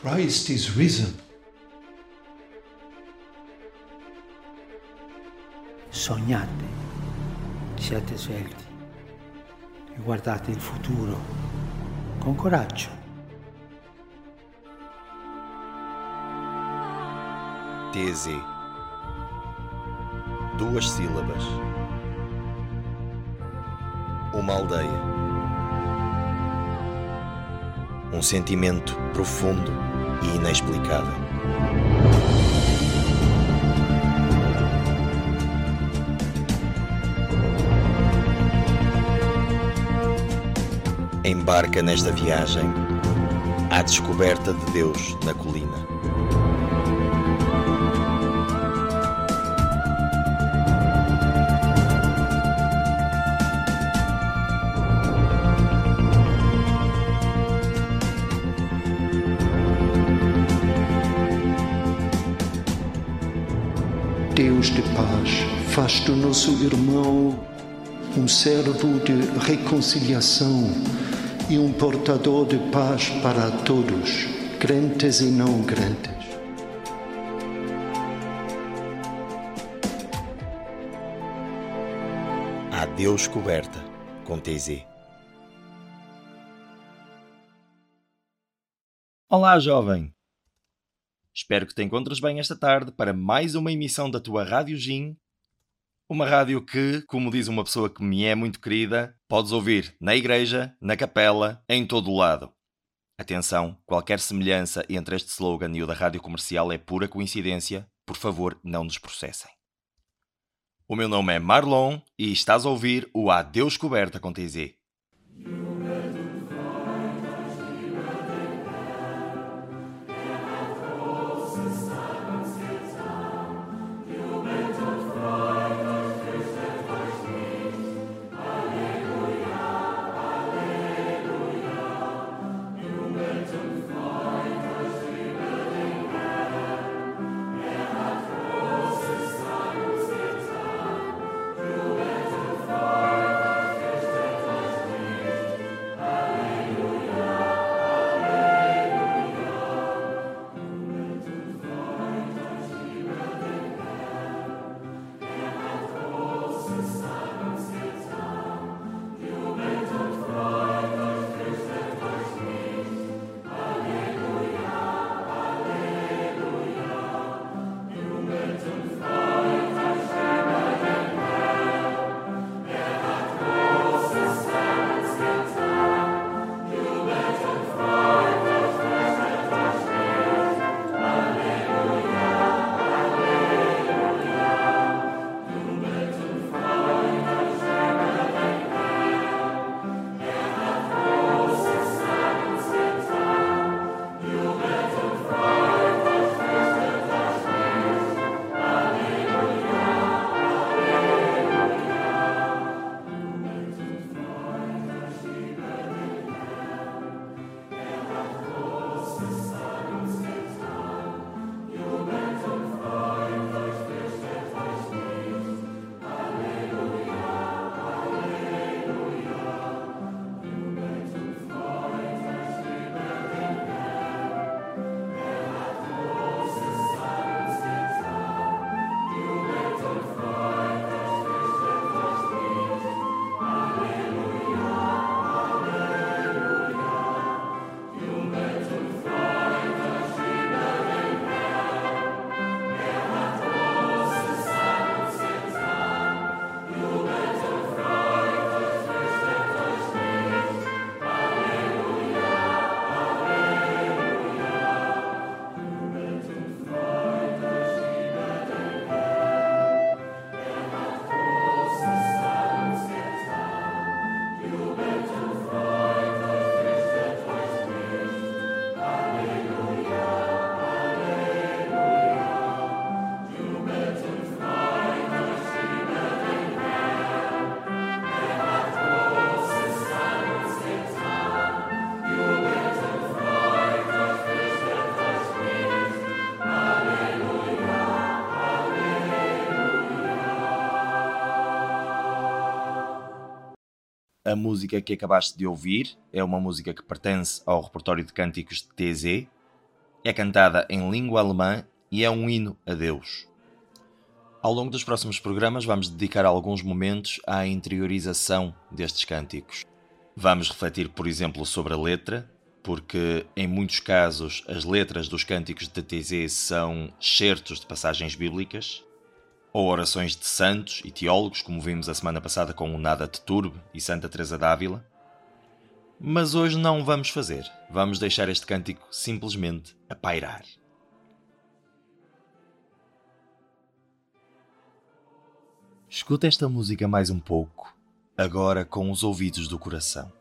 Christ is risen. Sognate, siate svelti e guardate il futuro con coraggio. TZ. Duas sílabas. Uma aldeia. Um sentimento profundo e inexplicável. Embarca nesta viagem à descoberta de Deus na colina. Faz do nosso irmão um servo de reconciliação e um portador de paz para todos, crentes e não crentes. A Deus coberta com TZ. Olá, jovem! Espero que te encontres bem esta tarde para mais uma emissão da tua Rádio Gin. Uma rádio que, como diz uma pessoa que me é muito querida, podes ouvir na igreja, na capela, em todo o lado. Atenção, qualquer semelhança entre este slogan e o da rádio comercial é pura coincidência. Por favor, não nos processem. O meu nome é Marlon e estás a ouvir o Adeus Coberta com TZ. A música que acabaste de ouvir é uma música que pertence ao repertório de cânticos de TZ. é cantada em língua alemã e é um hino a Deus. Ao longo dos próximos programas, vamos dedicar alguns momentos à interiorização destes cânticos. Vamos refletir, por exemplo, sobre a letra, porque em muitos casos as letras dos cânticos de TZ são certos de passagens bíblicas, ou orações de santos e teólogos, como vimos a semana passada com o Nada de Turbe e Santa Teresa d'Ávila. Mas hoje não vamos fazer. Vamos deixar este cântico simplesmente a pairar. Escuta esta música mais um pouco, agora com os ouvidos do coração.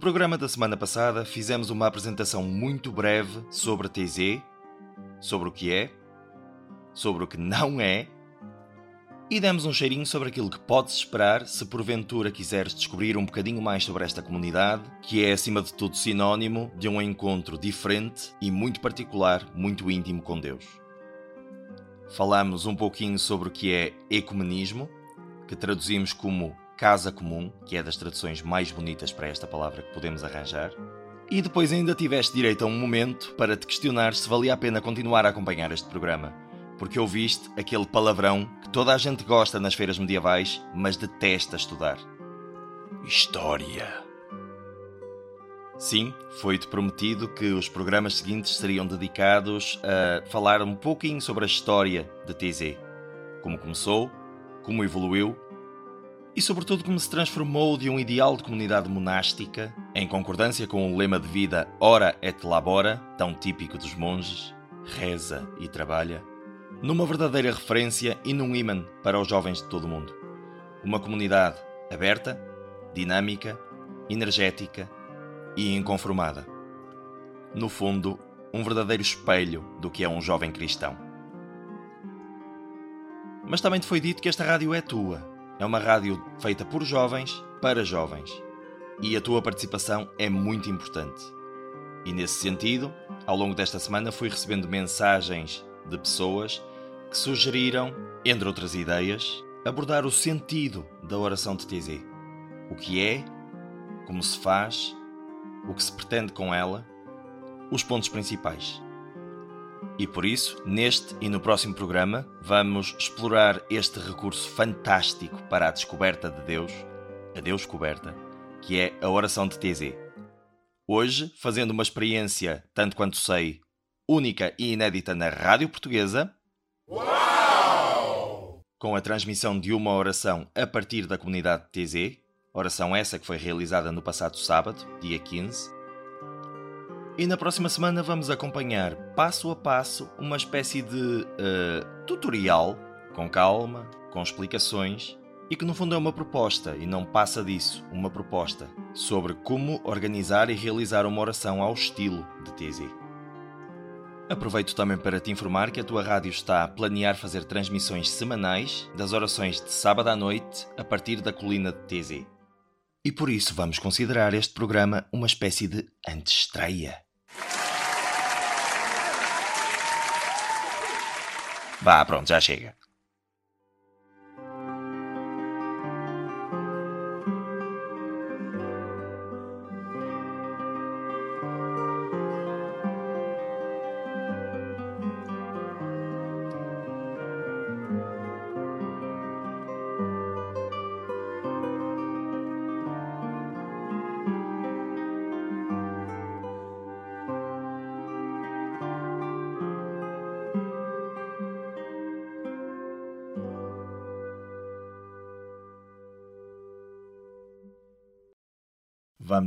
Programa da semana passada fizemos uma apresentação muito breve sobre TZ, sobre o que é, sobre o que não é, e demos um cheirinho sobre aquilo que podes esperar se porventura quiseres descobrir um bocadinho mais sobre esta comunidade, que é acima de tudo sinónimo de um encontro diferente e muito particular, muito íntimo com Deus. Falamos um pouquinho sobre o que é ecumenismo, que traduzimos como casa comum, que é das traduções mais bonitas para esta palavra que podemos arranjar. E depois ainda tiveste direito a um momento para te questionar se valia a pena continuar a acompanhar este programa, porque ouviste aquele palavrão que toda a gente gosta nas feiras medievais, mas detesta estudar. História. Sim, foi-te prometido que os programas seguintes seriam dedicados a falar um pouquinho sobre a história de TZ. Como começou, como evoluiu e, sobretudo, como se transformou de um ideal de comunidade monástica, em concordância com o lema de vida Ora et Labora, tão típico dos monges, reza e trabalha, numa verdadeira referência e num imã para os jovens de todo o mundo. Uma comunidade aberta, dinâmica, energética e inconformada. No fundo, um verdadeiro espelho do que é um jovem cristão. Mas também te foi dito que esta rádio é tua é uma rádio feita por jovens para jovens. E a tua participação é muito importante. E nesse sentido, ao longo desta semana fui recebendo mensagens de pessoas que sugeriram, entre outras ideias, abordar o sentido da oração de TZ. O que é, como se faz, o que se pretende com ela, os pontos principais. E por isso, neste e no próximo programa, vamos explorar este recurso fantástico para a descoberta de Deus, a Deus coberta, que é a oração de TZ. Hoje, fazendo uma experiência, tanto quanto sei, única e inédita na rádio portuguesa. Com a transmissão de uma oração a partir da comunidade de TZ, oração essa que foi realizada no passado sábado, dia 15, e na próxima semana vamos acompanhar passo a passo uma espécie de uh, tutorial, com calma, com explicações, e que no fundo é uma proposta, e não passa disso, uma proposta, sobre como organizar e realizar uma oração ao estilo de TZ. Aproveito também para te informar que a tua rádio está a planear fazer transmissões semanais das orações de sábado à noite a partir da colina de TZ. E por isso vamos considerar este programa uma espécie de antestreia. Vá, pronto, já chega.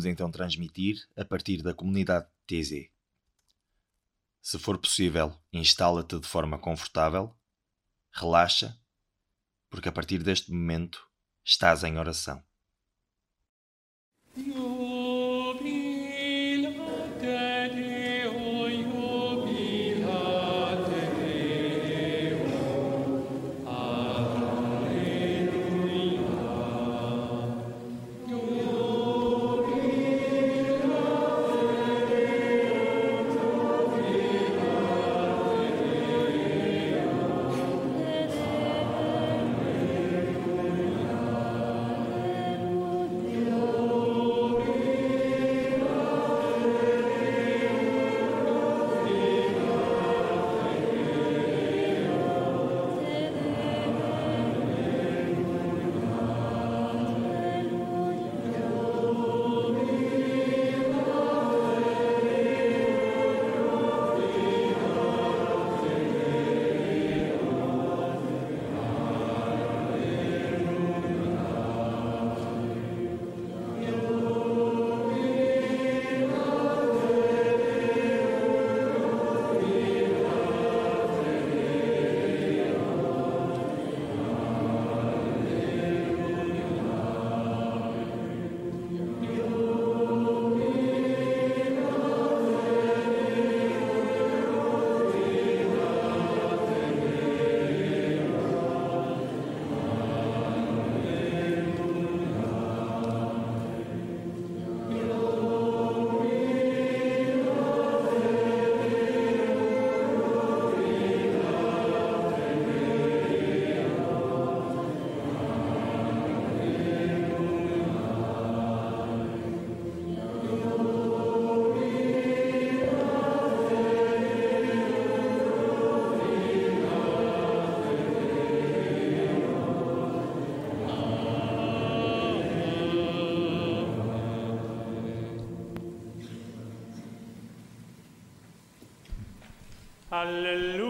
Vamos então transmitir a partir da comunidade TZ. Se for possível, instala-te de forma confortável, relaxa, porque a partir deste momento estás em oração. Hallelujah.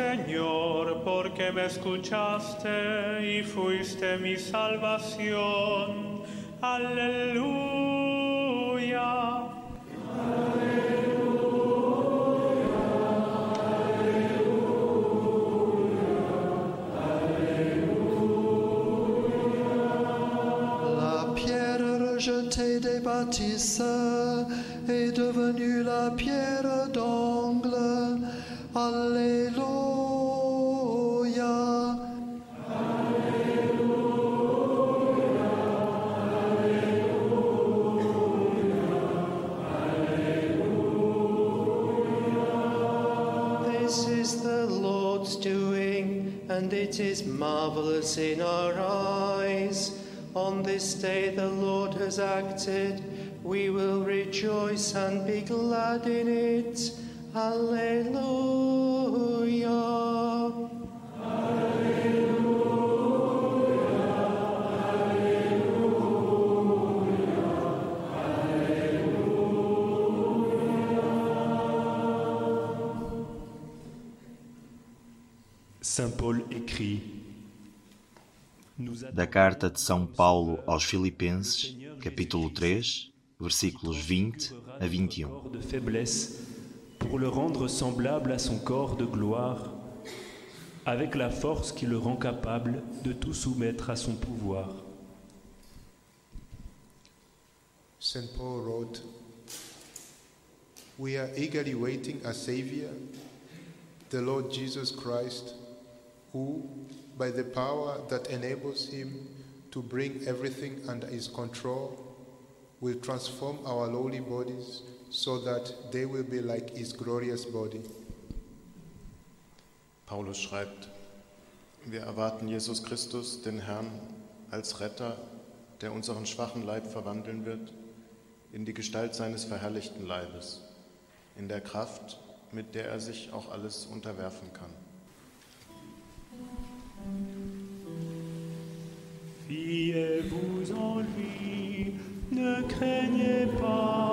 Señor, porque me escuchaste y fuiste mi salvación. Aleluya. Marvelous in our eyes. On this day the Lord has acted. We will rejoice and be glad in it. Alleluia. Saint Paul écrit Da carta de São Paulo aos Filipenses, capítulo 3, versículos 20 a 21. corps de faiblesse pour le rendre semblable à son corps de gloire, avec la force qui le rend capable de tout soumettre à son pouvoir. St. Paul wrote, We are eagerly waiting a Savior, the Lord Jesus Christ, who, by the power that enables him to bring everything under his control, will transform our lowly bodies so that they will be like his glorious body. Paulus schreibt, wir erwarten Jesus Christus, den Herrn, als Retter, der unseren schwachen Leib verwandeln wird in die Gestalt seines verherrlichten Leibes, in der Kraft, mit der er sich auch alles unterwerfen kann. Fiez-vous en lui, ne craignez pas.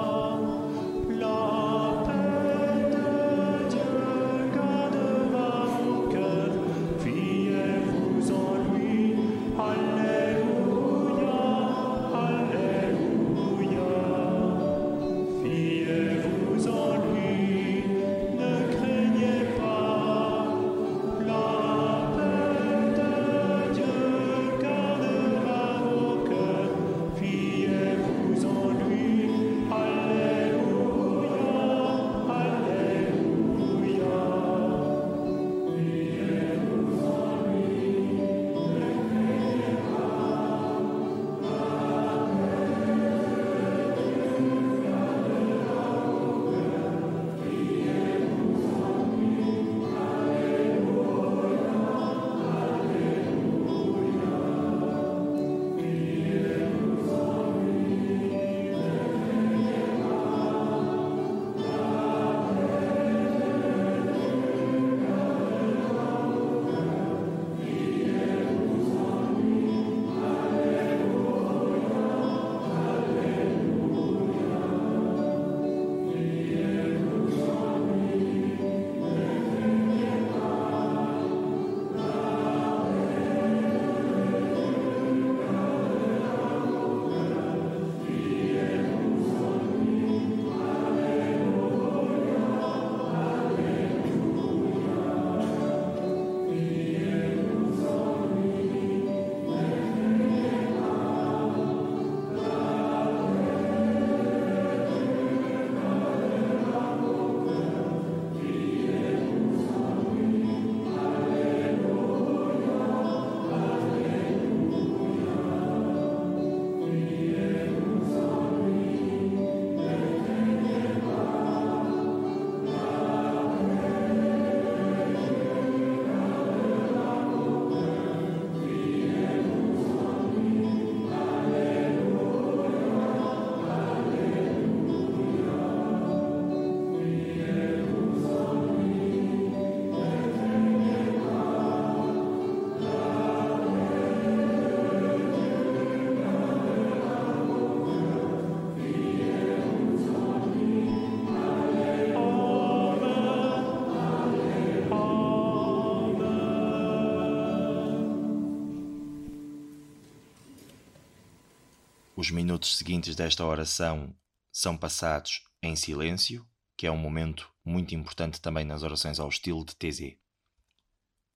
Os minutos seguintes desta oração são passados em silêncio, que é um momento muito importante também nas orações ao estilo de TZ.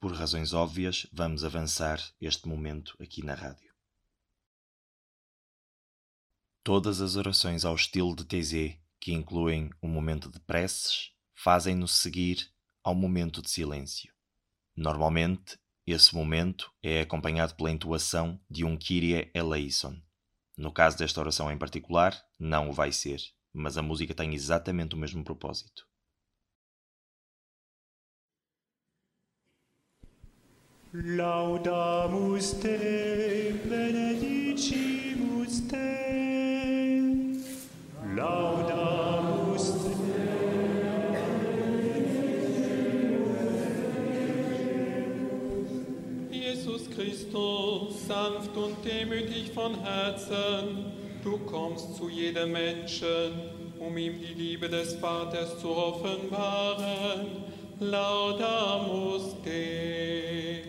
Por razões óbvias, vamos avançar este momento aqui na rádio. Todas as orações ao estilo de TZ, que incluem um momento de preces, fazem-nos seguir ao momento de silêncio. Normalmente, esse momento é acompanhado pela intuação de um Kyrie eleison. No caso desta oração em particular, não o vai ser, mas a música tem exatamente o mesmo propósito. Laudamus te, benedicimus te. Laudamus Christus, sanft und demütig von Herzen, du kommst zu jedem Menschen, um ihm die Liebe des Vaters zu offenbaren. Laudamus te.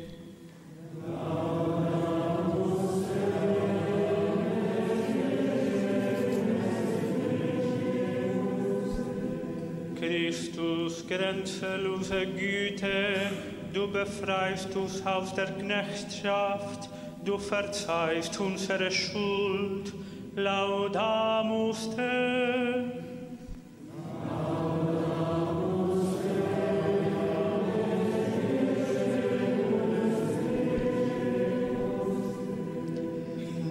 Christus, grenzenlose Güte, du befreist uns aus der Knechtschaft, du verzeihst unsere Schuld, laudamus te.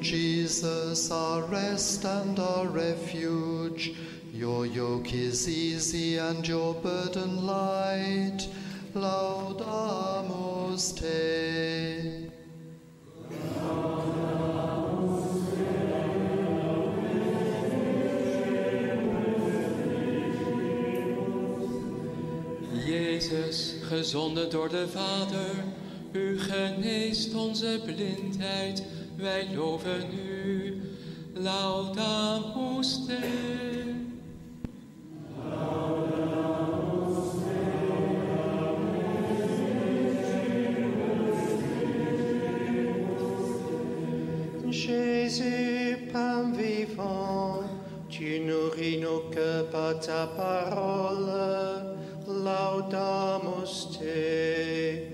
Jesus, our rest and our refuge, your yoke is easy and your burden light. Laudamus te. Jezus, gezonden door de Vader, u geneest onze blindheid, wij loven u. Laudamus te. Ta parole. Laudamus te.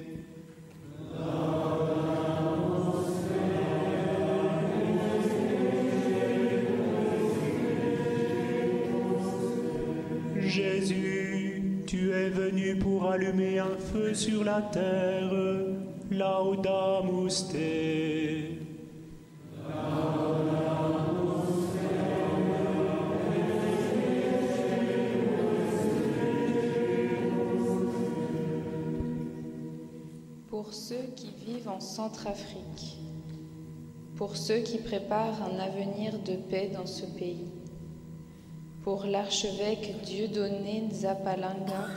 Jésus, tu es venu pour allumer un feu sur la terre. Laudamus te. Pour ceux qui vivent en Centrafrique, pour ceux qui préparent un avenir de paix dans ce pays, pour l'archevêque Dieudonné Nzapalanga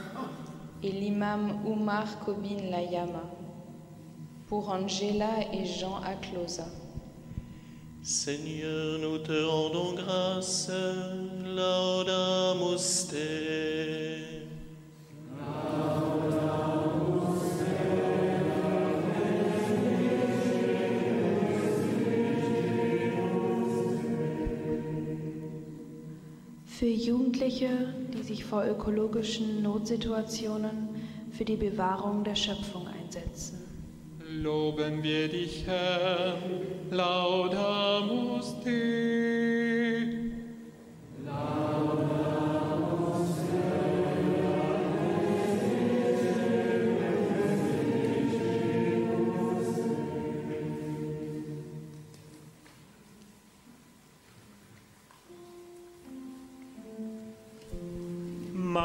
et l'imam Oumar Kobin Layama, pour Angela et Jean Aklosa. Seigneur, nous te rendons grâce. Für Jugendliche, die sich vor ökologischen Notsituationen für die Bewahrung der Schöpfung einsetzen. Loben wir dich, Herr. Laudamus te.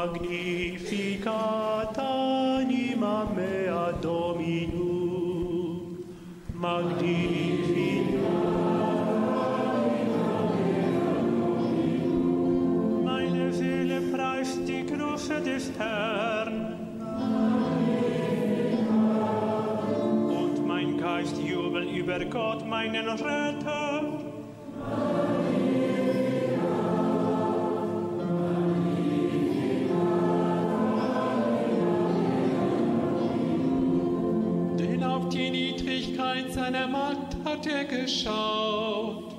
Magnificat anima mea Dominum. Magnificat. Meine Seele preist die Größe des Herrn. Und mein Geist jubelt über Gott, meinen Retter. Seiner Magd hat er geschaut.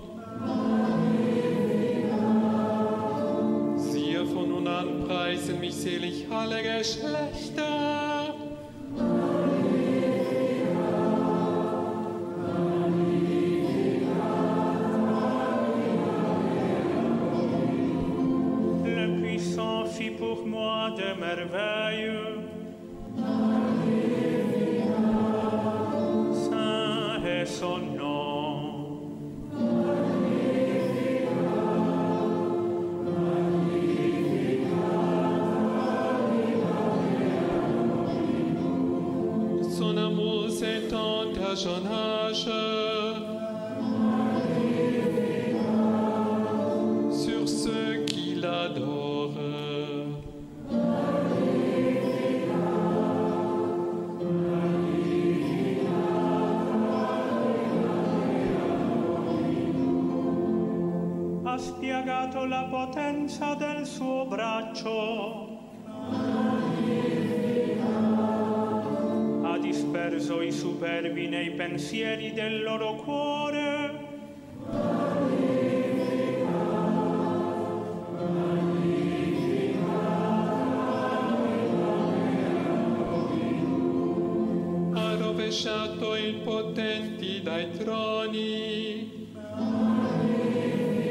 Siehe, von nun an preisen mich selig alle Geschlechter. Potenza del suo braccio. Ha disperso i superbi nei pensieri del loro cuore. Ha rovesciato i potenti dai troni. the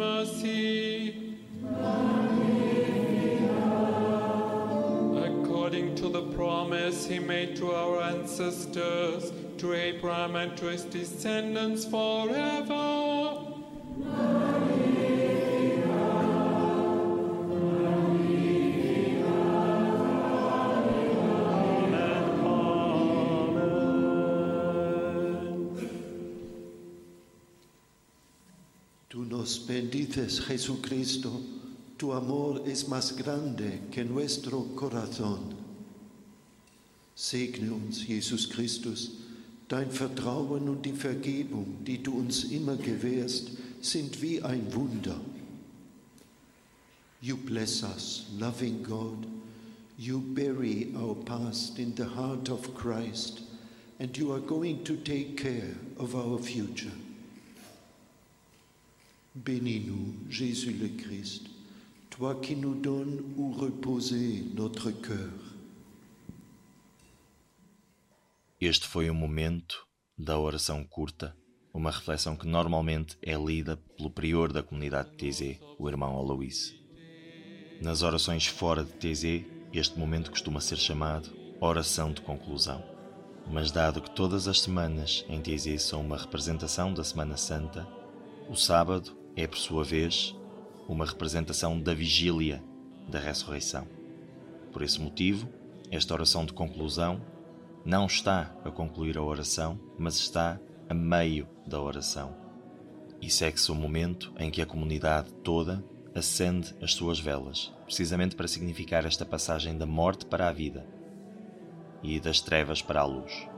mercy. According to the promise he made to our ancestors, to Abraham and to his descendants forever. Bendices, Jesucristo. Tu amor es más grande que nuestro corazón. Segne uns, Jesus Christus. Dein Vertrauen und die Vergebung, die du uns immer gewährst, sind wie ein Wunder. You bless us, loving God. You bury our past in the heart of Christ, and you are going to take care of our future. Bénis-nous, Jésus le Christ, toi qui nous donnes où reposer notre cœur. Este foi o momento da oração curta, uma reflexão que normalmente é lida pelo prior da comunidade de TZ, o irmão Aloís. Nas orações fora de TZ, este momento costuma ser chamado oração de conclusão. Mas dado que todas as semanas em TZ são uma representação da Semana Santa, o sábado é, por sua vez, uma representação da vigília da ressurreição. Por esse motivo, esta oração de conclusão não está a concluir a oração, mas está a meio da oração. E segue-se o momento em que a comunidade toda acende as suas velas, precisamente para significar esta passagem da morte para a vida e das trevas para a luz.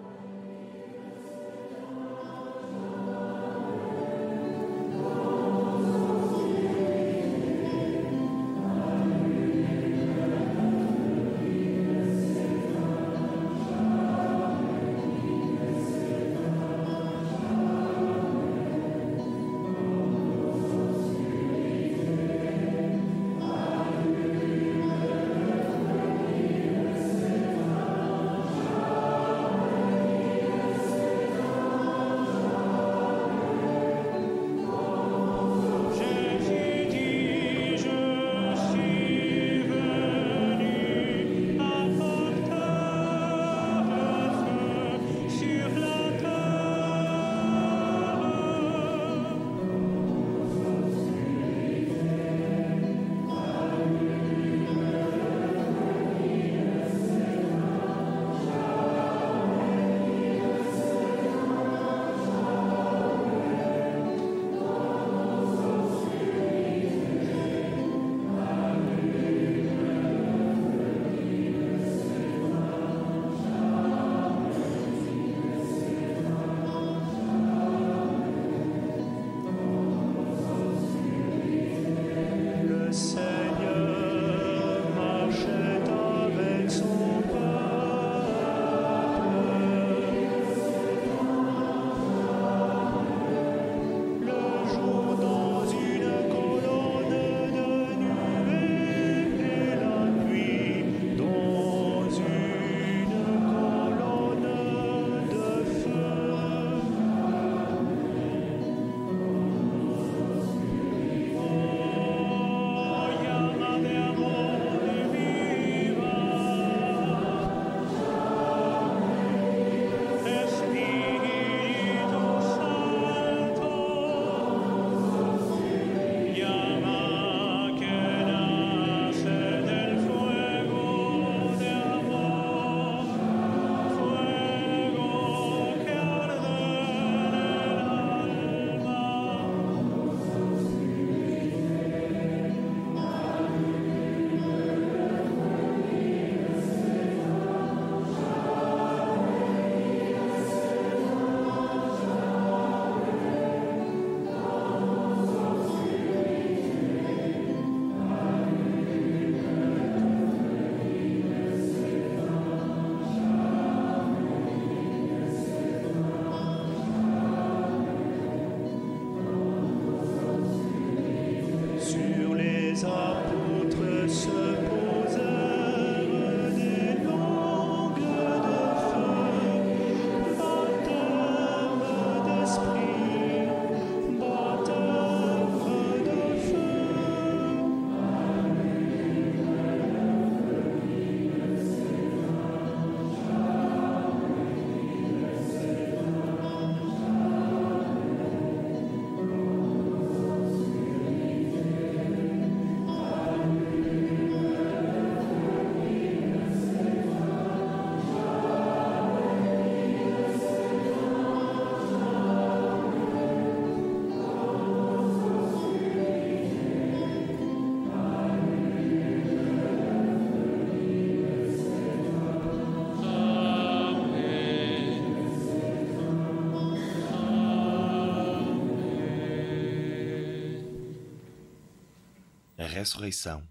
Ressurreição,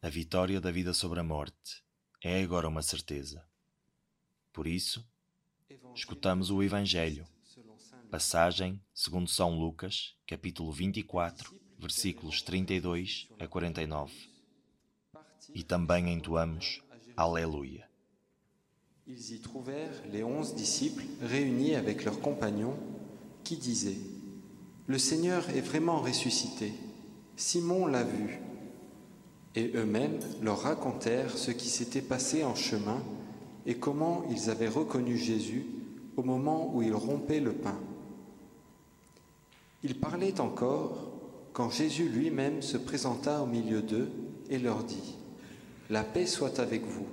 a vitória da vida sobre a morte, é agora uma certeza. Por isso, escutamos o Evangelho, passagem segundo São Lucas, capítulo 24, versículos 32 a 49. E também entoamos Aleluia. Ils y trouvèrent les onze disciples réunis avec leurs compagnons qui disaient Le Seigneur est vraiment ressuscité. Simon l'a vu. Et eux-mêmes leur racontèrent ce qui s'était passé en chemin et comment ils avaient reconnu Jésus au moment où il rompait le pain. Ils parlaient encore quand Jésus lui-même se présenta au milieu d'eux et leur dit La paix soit avec vous.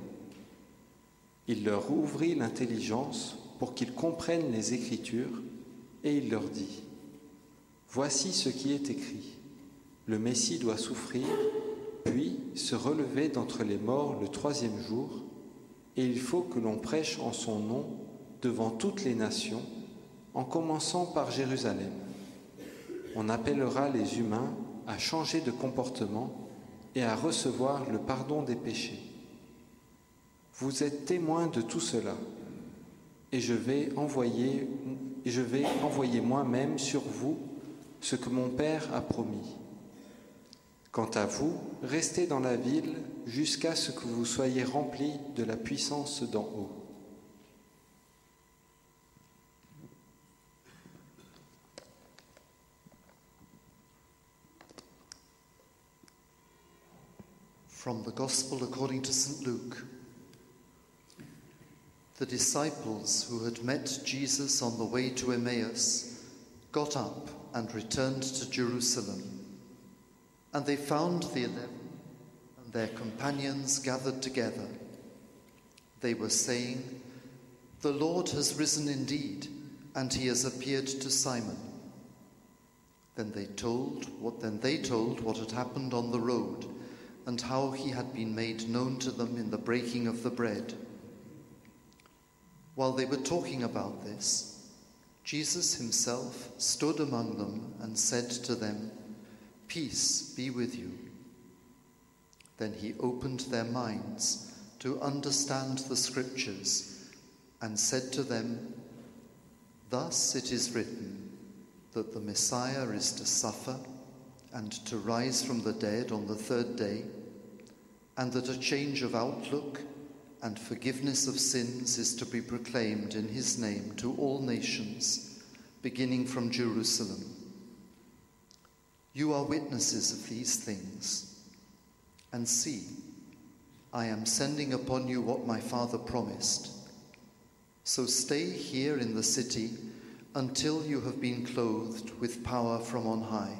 Il leur ouvrit l'intelligence pour qu'ils comprennent les Écritures et il leur dit Voici ce qui est écrit. Le Messie doit souffrir, puis se relever d'entre les morts le troisième jour, et il faut que l'on prêche en son nom devant toutes les nations, en commençant par Jérusalem. On appellera les humains à changer de comportement et à recevoir le pardon des péchés. Vous êtes témoins de tout cela, et je vais envoyer, et je vais envoyer moi-même sur vous ce que mon Père a promis. Quant à vous, restez dans la ville jusqu'à ce que vous soyez remplis de la puissance d'en haut. From the Gospel according to St. Luke. The disciples who had met Jesus on the way to Emmaus got up and returned to Jerusalem. And they found the eleven and their companions gathered together. They were saying, The Lord has risen indeed, and he has appeared to Simon. Then they told what then they told what had happened on the road, and how he had been made known to them in the breaking of the bread. While they were talking about this, Jesus himself stood among them and said to them, Peace be with you. Then he opened their minds to understand the scriptures and said to them, Thus it is written that the Messiah is to suffer and to rise from the dead on the third day, and that a change of outlook and forgiveness of sins is to be proclaimed in his name to all nations, beginning from Jerusalem. You are witnesses of these things. And see, I am sending upon you what my Father promised. So stay here in the city until you have been clothed with power from on high.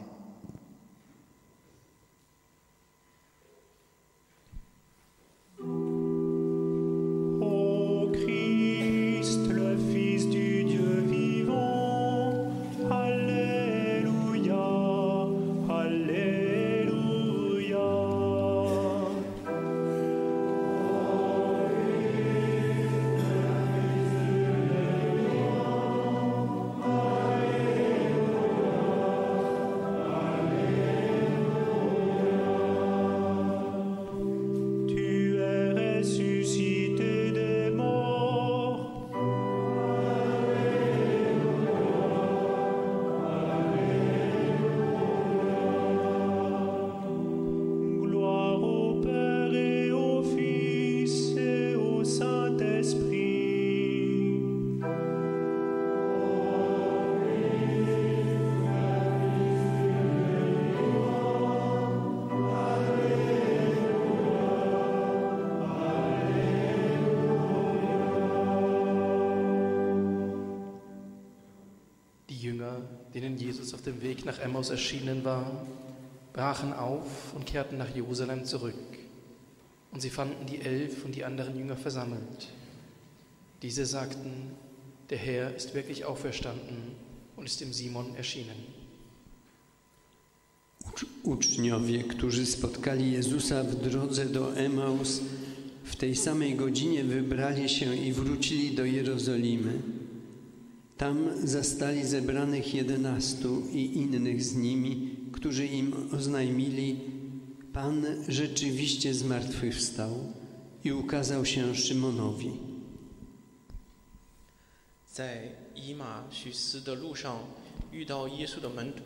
Denen Jesus auf dem Weg nach Emmaus erschienen war, brachen auf und kehrten nach Jerusalem zurück. Und sie fanden die Elf und die anderen Jünger versammelt. Diese sagten, der Herr ist wirklich auferstanden und ist dem Simon erschienen. Ucz- Uczniowie, którzy spotkali Jezusa w drodze do Emaus, w tej samej godzinie wybrali się i wrócili do Jerozolimy. Tam zastali zebranych jedenastu i innych z nimi, którzy im oznajmili, Pan rzeczywiście zmartwychwstał i ukazał się Szymonowi. 在以马许斯的路上遇到耶稣的门徒，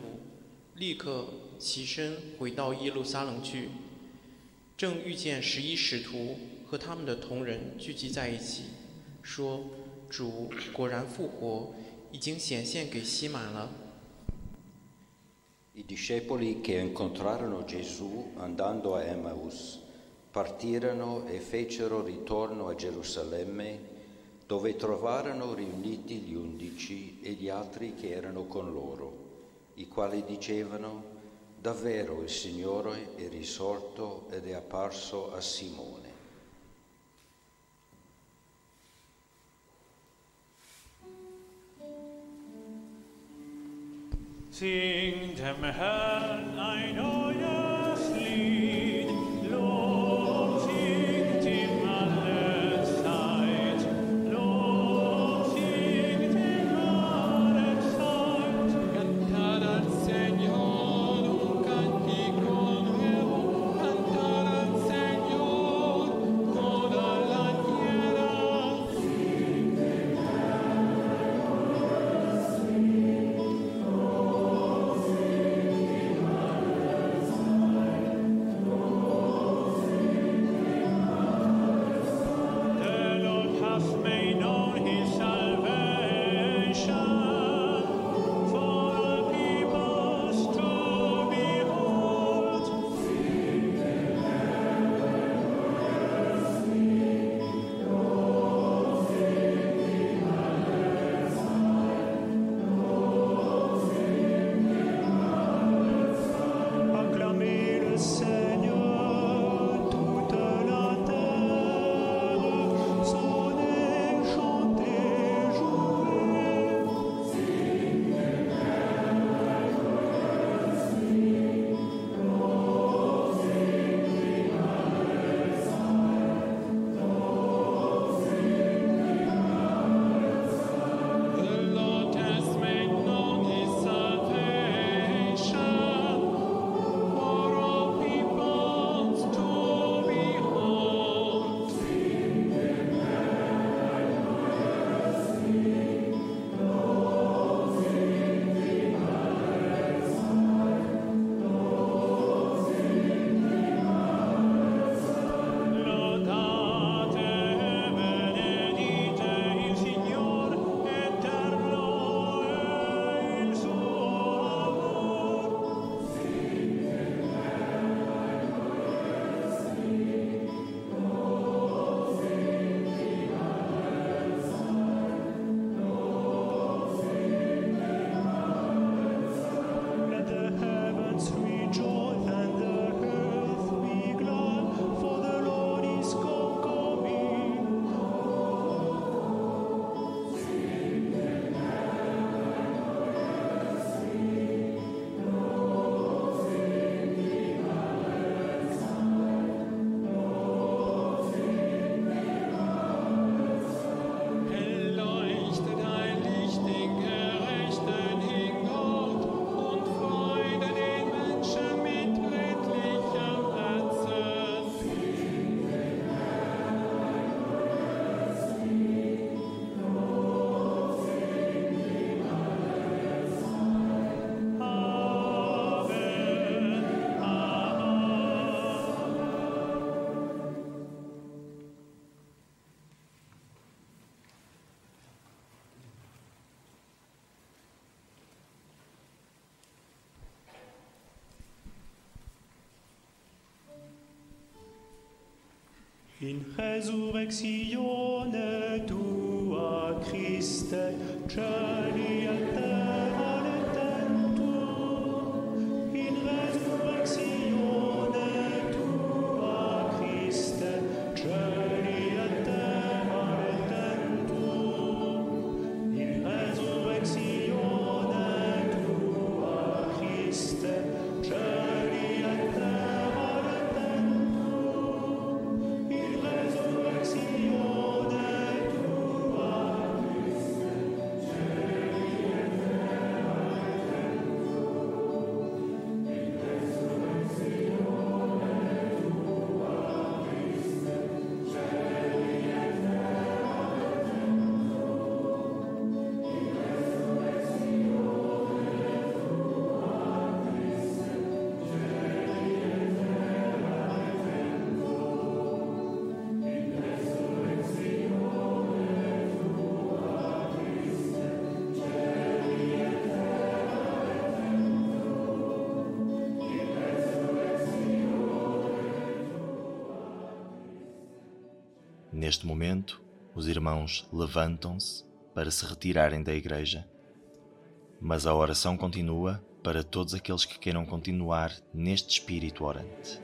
立刻起身回到耶路撒冷去。正遇见十一使徒和他们的同人聚集在一起，说：“ 主果然复活，已经显现给西满了。” I discepoli che incontrarono Gesù andando a Emmaus partirono e fecero ritorno a Gerusalemme dove trovarono riuniti gli undici e gli altri che erano con loro, i quali dicevano, davvero il Signore è risorto ed è apparso a Simone. Singt dem Herrn ein in resurrectio Neste momento, os irmãos levantam-se para se retirarem da igreja. Mas a oração continua para todos aqueles que queiram continuar neste espírito orante.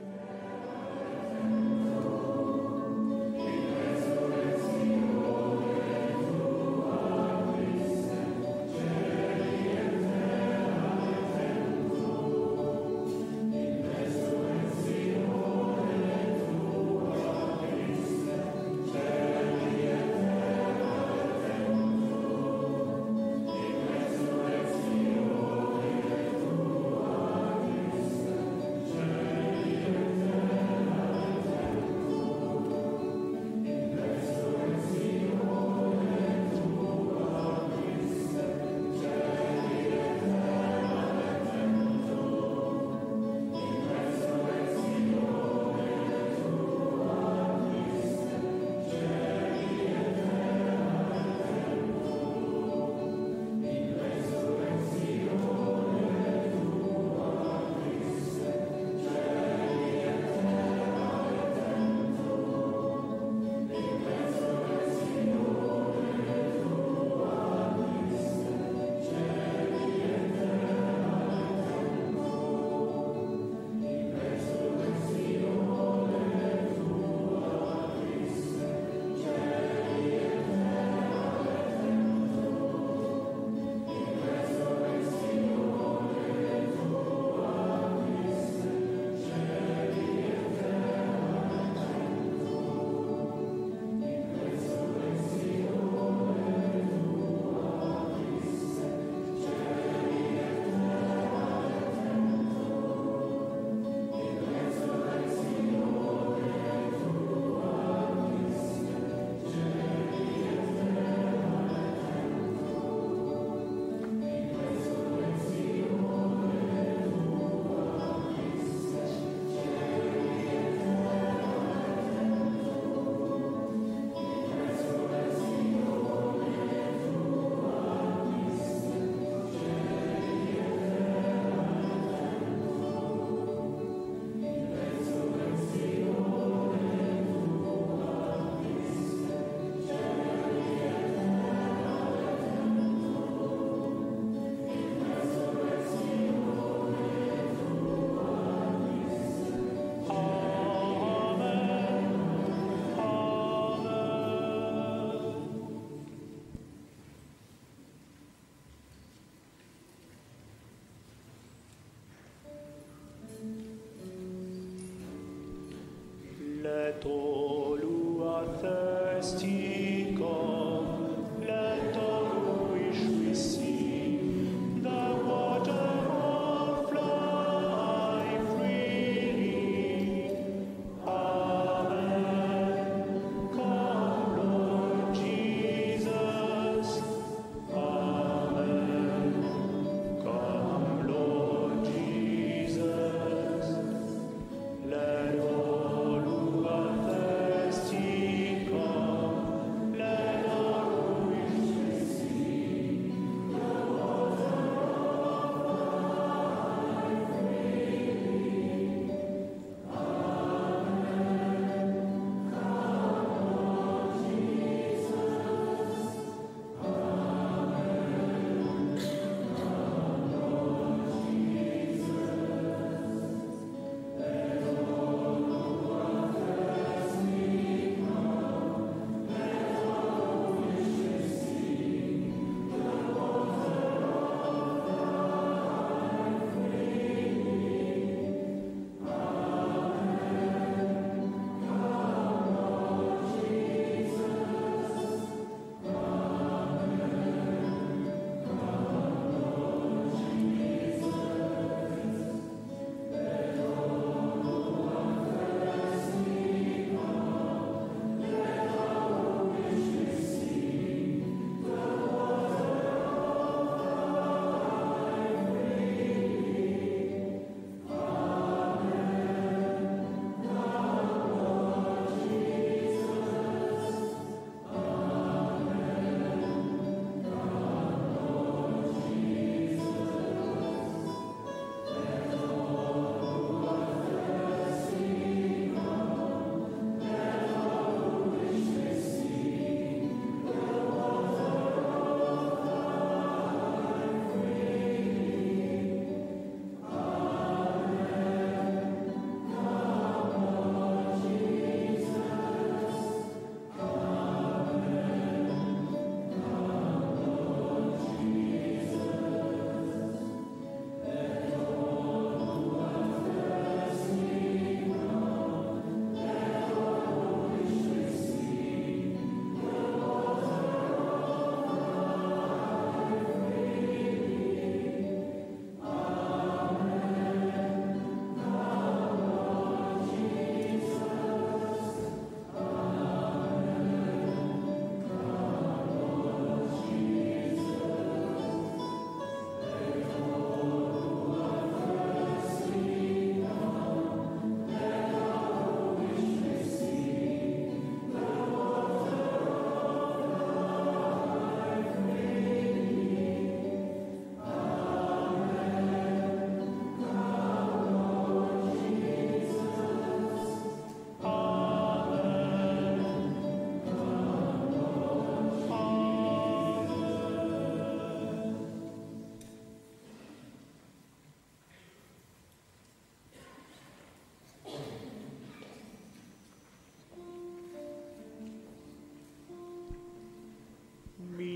と。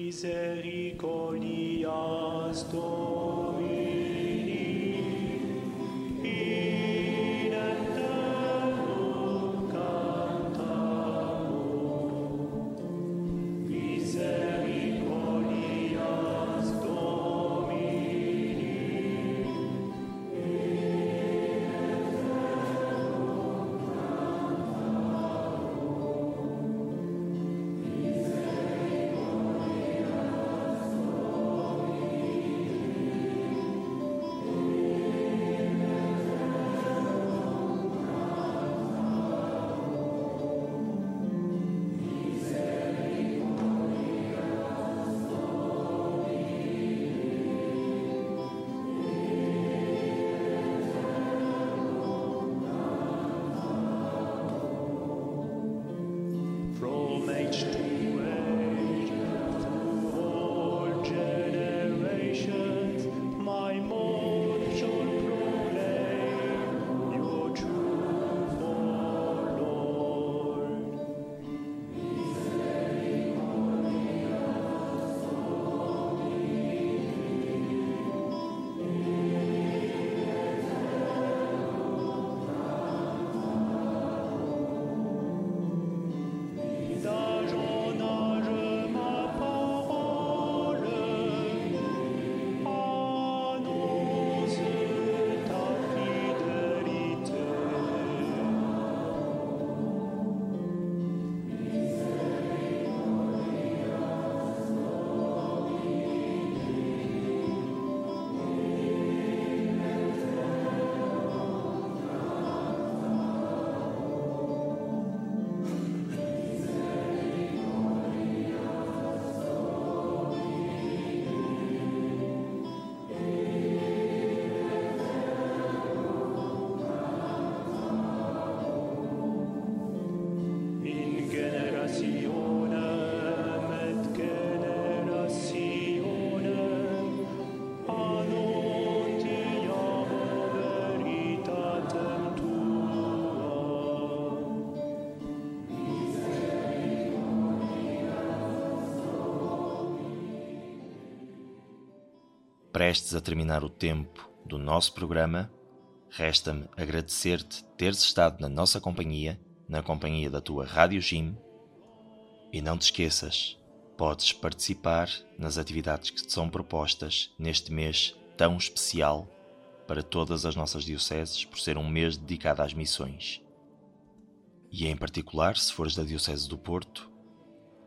misericordias tuas Prestes a terminar o tempo do nosso programa, resta-me agradecer-te teres estado na nossa companhia, na companhia da tua Rádio Jim. E não te esqueças, podes participar nas atividades que te são propostas neste mês tão especial para todas as nossas dioceses, por ser um mês dedicado às missões. E em particular, se fores da Diocese do Porto,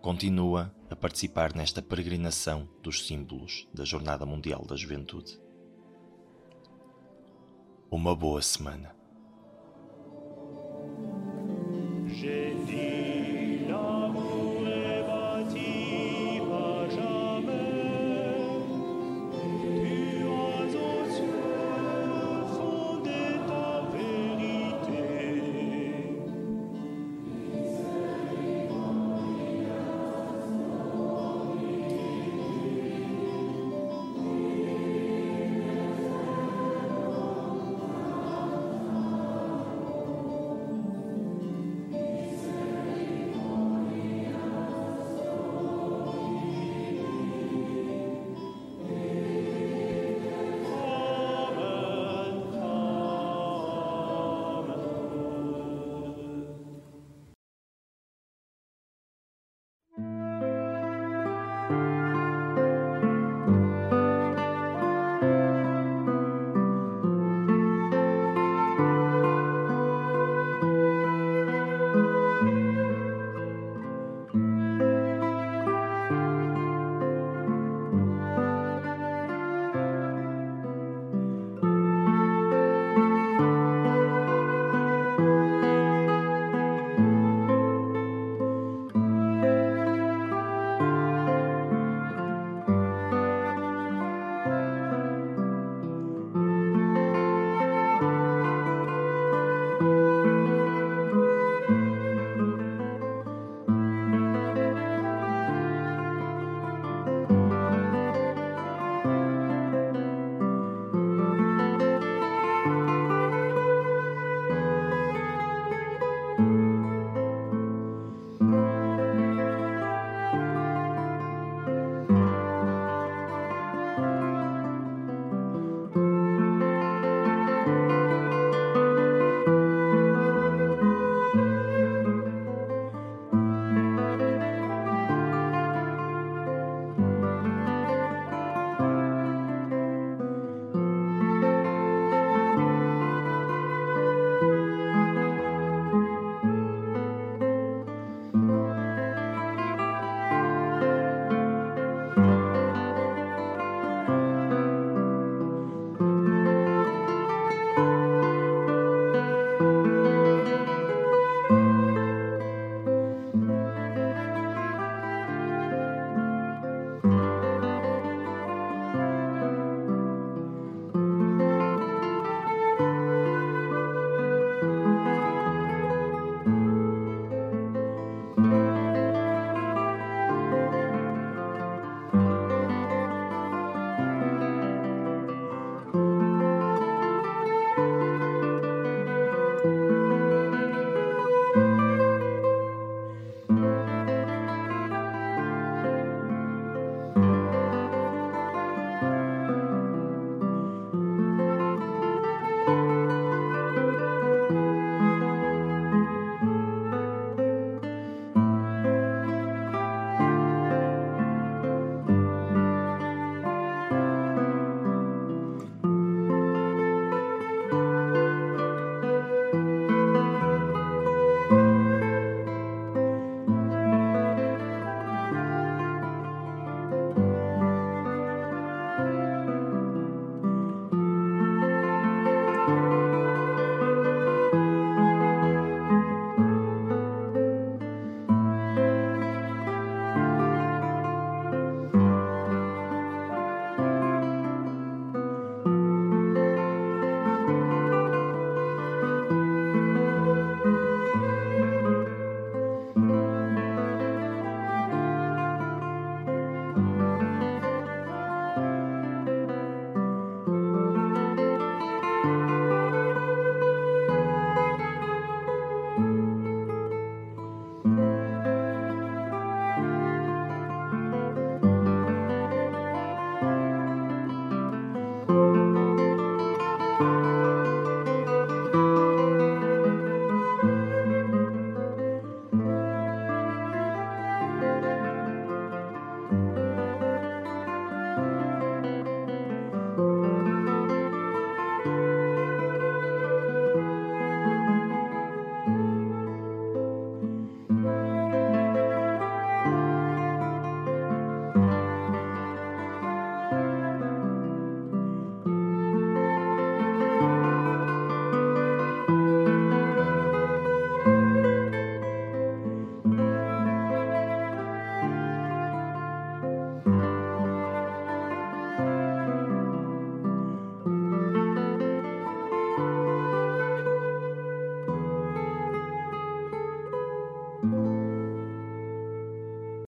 continua a participar nesta peregrinação dos símbolos da Jornada Mundial da Juventude. Uma boa semana.